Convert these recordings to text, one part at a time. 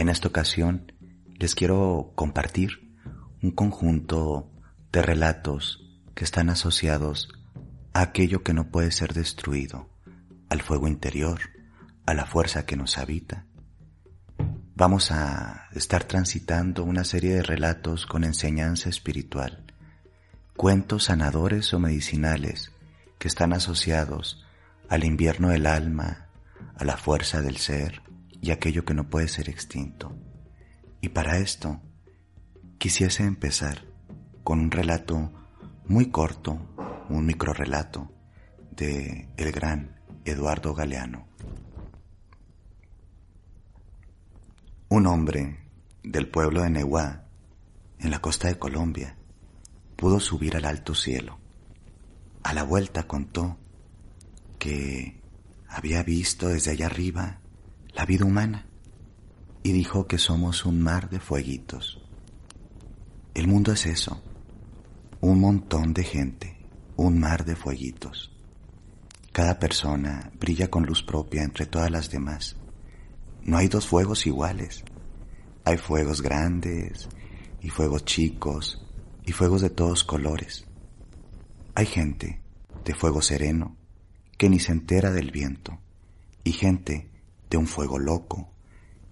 En esta ocasión les quiero compartir un conjunto de relatos que están asociados a aquello que no puede ser destruido, al fuego interior, a la fuerza que nos habita. Vamos a estar transitando una serie de relatos con enseñanza espiritual, cuentos sanadores o medicinales que están asociados al invierno del alma, a la fuerza del ser y aquello que no puede ser extinto. Y para esto quisiese empezar con un relato muy corto, un microrelato de el gran Eduardo Galeano. Un hombre del pueblo de Nehuá, en la costa de Colombia, pudo subir al alto cielo. A la vuelta contó que había visto desde allá arriba la vida humana y dijo que somos un mar de fueguitos. El mundo es eso, un montón de gente, un mar de fueguitos. Cada persona brilla con luz propia entre todas las demás no hay dos fuegos iguales. Hay fuegos grandes y fuegos chicos y fuegos de todos colores. Hay gente de fuego sereno que ni se entera del viento y gente de un fuego loco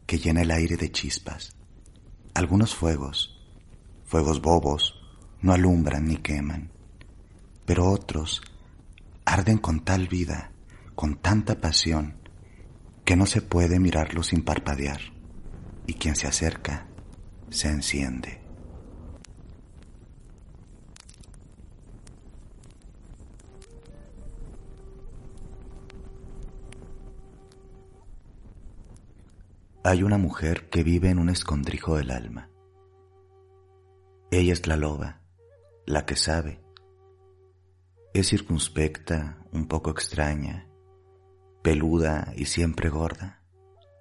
que llena el aire de chispas. Algunos fuegos, fuegos bobos, no alumbran ni queman, pero otros arden con tal vida, con tanta pasión, que no se puede mirarlo sin parpadear, y quien se acerca se enciende. Hay una mujer que vive en un escondrijo del alma. Ella es la loba, la que sabe. Es circunspecta, un poco extraña, peluda y siempre gorda,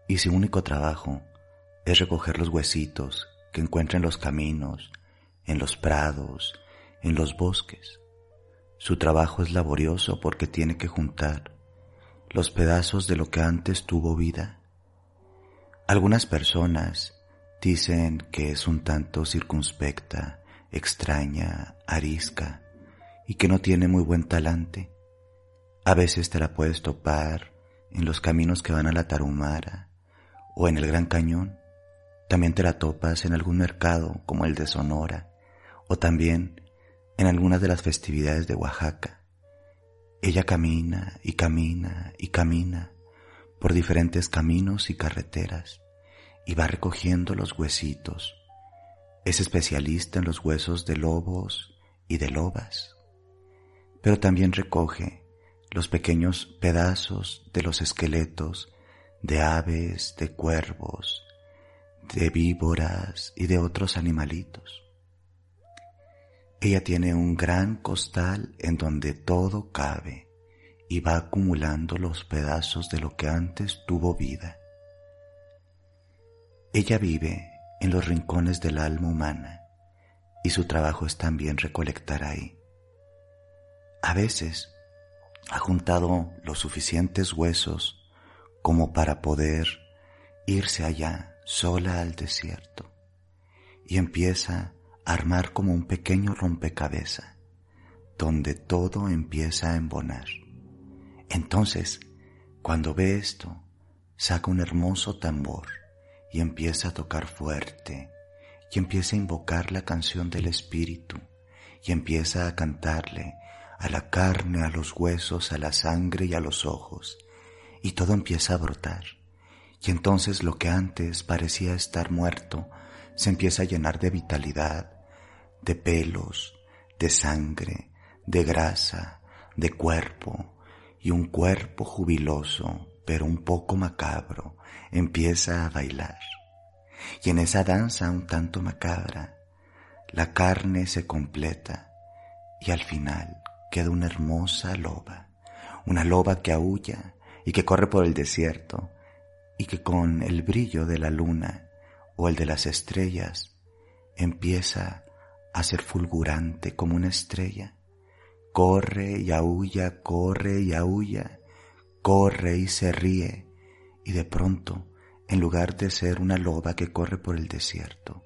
y su único trabajo es recoger los huesitos que encuentra en los caminos, en los prados, en los bosques. Su trabajo es laborioso porque tiene que juntar los pedazos de lo que antes tuvo vida. Algunas personas dicen que es un tanto circunspecta, extraña, arisca y que no tiene muy buen talante. A veces te la puedes topar en los caminos que van a la Tarumara o en el Gran Cañón. También te la topas en algún mercado como el de Sonora o también en algunas de las festividades de Oaxaca. Ella camina y camina y camina por diferentes caminos y carreteras y va recogiendo los huesitos. Es especialista en los huesos de lobos y de lobas, pero también recoge los pequeños pedazos de los esqueletos de aves, de cuervos, de víboras y de otros animalitos. Ella tiene un gran costal en donde todo cabe y va acumulando los pedazos de lo que antes tuvo vida. Ella vive en los rincones del alma humana y su trabajo es también recolectar ahí. A veces ha juntado los suficientes huesos como para poder irse allá sola al desierto y empieza a armar como un pequeño rompecabezas donde todo empieza a embonar. Entonces, cuando ve esto, saca un hermoso tambor y empieza a tocar fuerte y empieza a invocar la canción del Espíritu y empieza a cantarle a la carne, a los huesos, a la sangre y a los ojos, y todo empieza a brotar. Y entonces lo que antes parecía estar muerto se empieza a llenar de vitalidad, de pelos, de sangre, de grasa, de cuerpo, y un cuerpo jubiloso, pero un poco macabro, empieza a bailar. Y en esa danza un tanto macabra, la carne se completa y al final queda una hermosa loba, una loba que aúlla y que corre por el desierto y que con el brillo de la luna o el de las estrellas empieza a ser fulgurante como una estrella. Corre y aúlla, corre y aúlla, corre y se ríe y de pronto en lugar de ser una loba que corre por el desierto,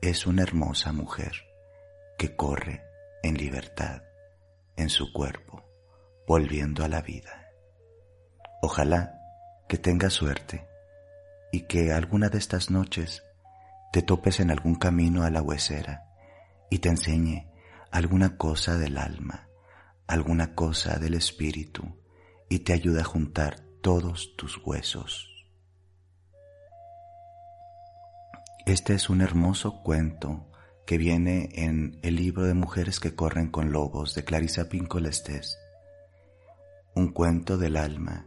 es una hermosa mujer que corre en libertad en su cuerpo, volviendo a la vida. Ojalá que tengas suerte y que alguna de estas noches te topes en algún camino a la huesera y te enseñe alguna cosa del alma, alguna cosa del espíritu y te ayude a juntar todos tus huesos. Este es un hermoso cuento que viene en el libro de Mujeres que corren con lobos de Clarisa Pinkola Un cuento del alma,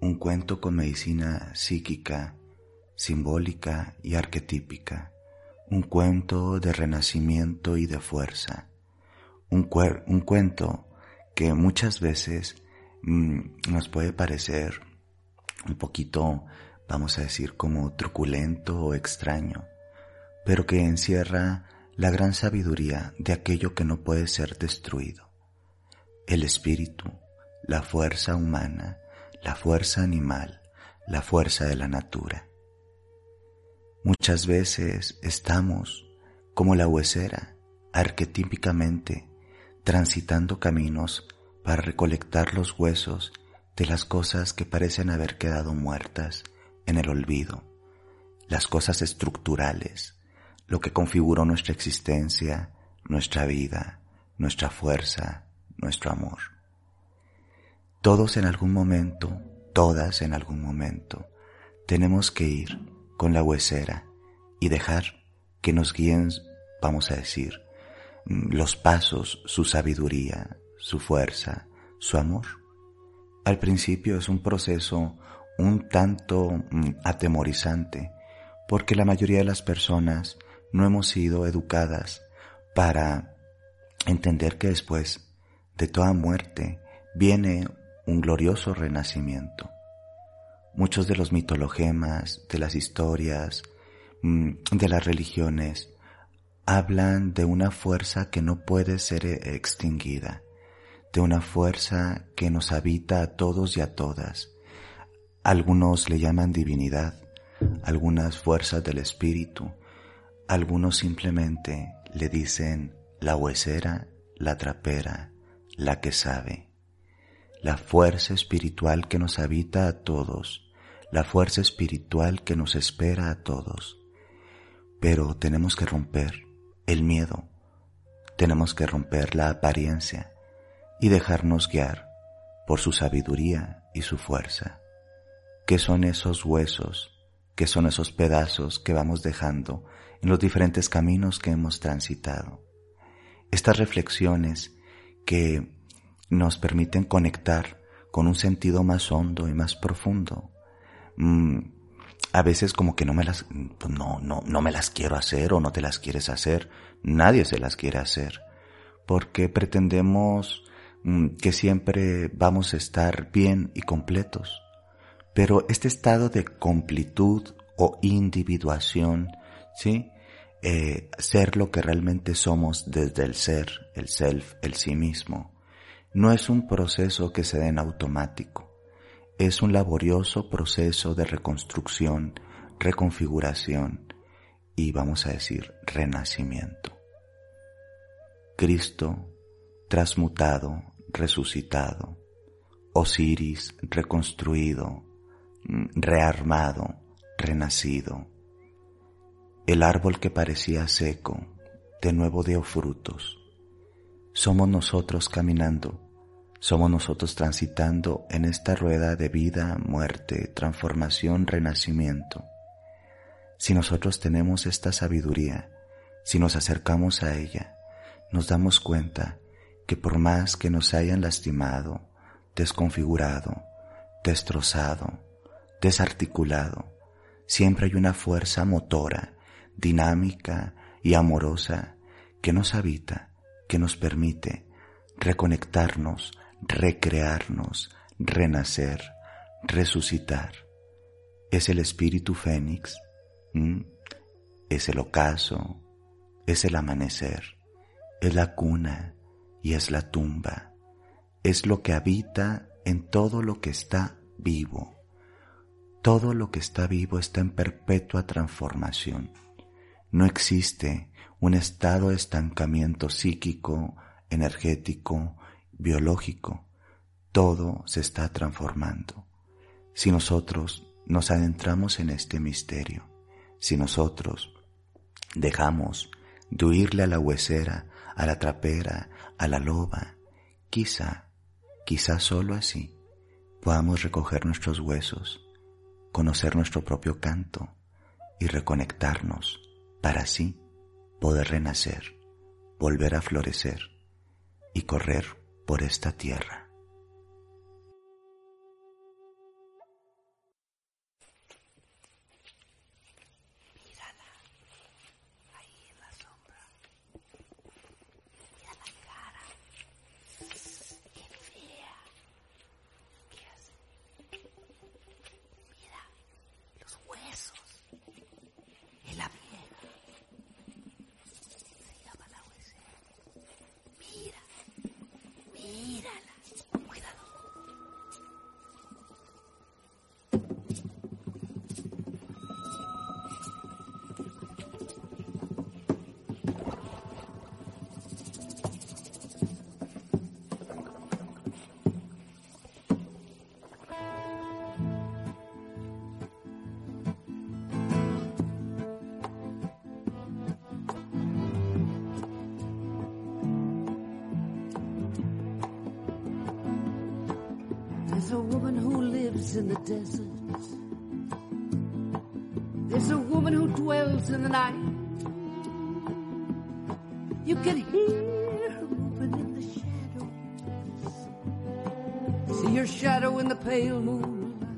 un cuento con medicina psíquica, simbólica y arquetípica, un cuento de renacimiento y de fuerza, un, un cuento que muchas veces mm, nos puede parecer un poquito vamos a decir, como truculento o extraño, pero que encierra la gran sabiduría de aquello que no puede ser destruido. El espíritu, la fuerza humana, la fuerza animal, la fuerza de la natura. Muchas veces estamos, como la huesera, arquetípicamente, transitando caminos para recolectar los huesos de las cosas que parecen haber quedado muertas en el olvido, las cosas estructurales, lo que configuró nuestra existencia, nuestra vida, nuestra fuerza, nuestro amor. Todos en algún momento, todas en algún momento, tenemos que ir con la huesera y dejar que nos guíen, vamos a decir, los pasos, su sabiduría, su fuerza, su amor. Al principio es un proceso un tanto mm, atemorizante, porque la mayoría de las personas no hemos sido educadas para entender que después de toda muerte viene un glorioso renacimiento. Muchos de los mitologemas, de las historias, mm, de las religiones, hablan de una fuerza que no puede ser extinguida, de una fuerza que nos habita a todos y a todas, algunos le llaman divinidad, algunas fuerzas del espíritu, algunos simplemente le dicen la huesera, la trapera, la que sabe. La fuerza espiritual que nos habita a todos, la fuerza espiritual que nos espera a todos. Pero tenemos que romper el miedo, tenemos que romper la apariencia y dejarnos guiar por su sabiduría y su fuerza. ¿Qué son esos huesos? ¿Qué son esos pedazos que vamos dejando en los diferentes caminos que hemos transitado? Estas reflexiones que nos permiten conectar con un sentido más hondo y más profundo. Mm, a veces como que no me las, pues no, no, no me las quiero hacer o no te las quieres hacer. Nadie se las quiere hacer. Porque pretendemos mm, que siempre vamos a estar bien y completos. Pero este estado de completud o individuación, ¿sí? Eh, ser lo que realmente somos desde el ser, el self, el sí mismo, no es un proceso que se dé en automático, es un laborioso proceso de reconstrucción, reconfiguración y vamos a decir renacimiento. Cristo transmutado, resucitado, Osiris reconstruido, rearmado, renacido. El árbol que parecía seco, de nuevo dio frutos. Somos nosotros caminando, somos nosotros transitando en esta rueda de vida, muerte, transformación, renacimiento. Si nosotros tenemos esta sabiduría, si nos acercamos a ella, nos damos cuenta que por más que nos hayan lastimado, desconfigurado, destrozado, desarticulado, siempre hay una fuerza motora, dinámica y amorosa que nos habita, que nos permite reconectarnos, recrearnos, renacer, resucitar. Es el espíritu fénix, es el ocaso, es el amanecer, es la cuna y es la tumba, es lo que habita en todo lo que está vivo Todo lo que está vivo está en perpetua transformación. No existe un estado de estancamiento psíquico, energético, biológico. Todo se está transformando. Si nosotros nos adentramos en este misterio, si nosotros dejamos de huirle a la huesera, a la trapera, a la loba, quizá, quizá solo así podamos recoger nuestros huesos, conocer nuestro propio canto y reconectarnos para así poder renacer, volver a florecer y correr por esta tierra. Woman who lives in the desert. There's a woman who dwells in the night. You can hear her moving in the shadows. See her shadow in the pale moonlight.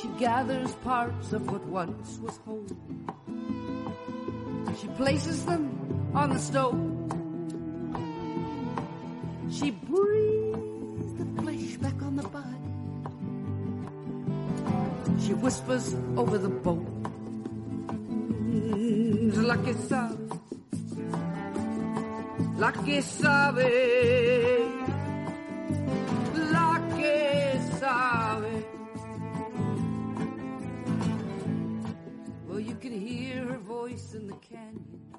She gathers parts of what once was whole. She places them on the stove. She breathes whispers over the bones. La que sabe, la que sabe, sabe. Well, you can hear her voice in the canyon.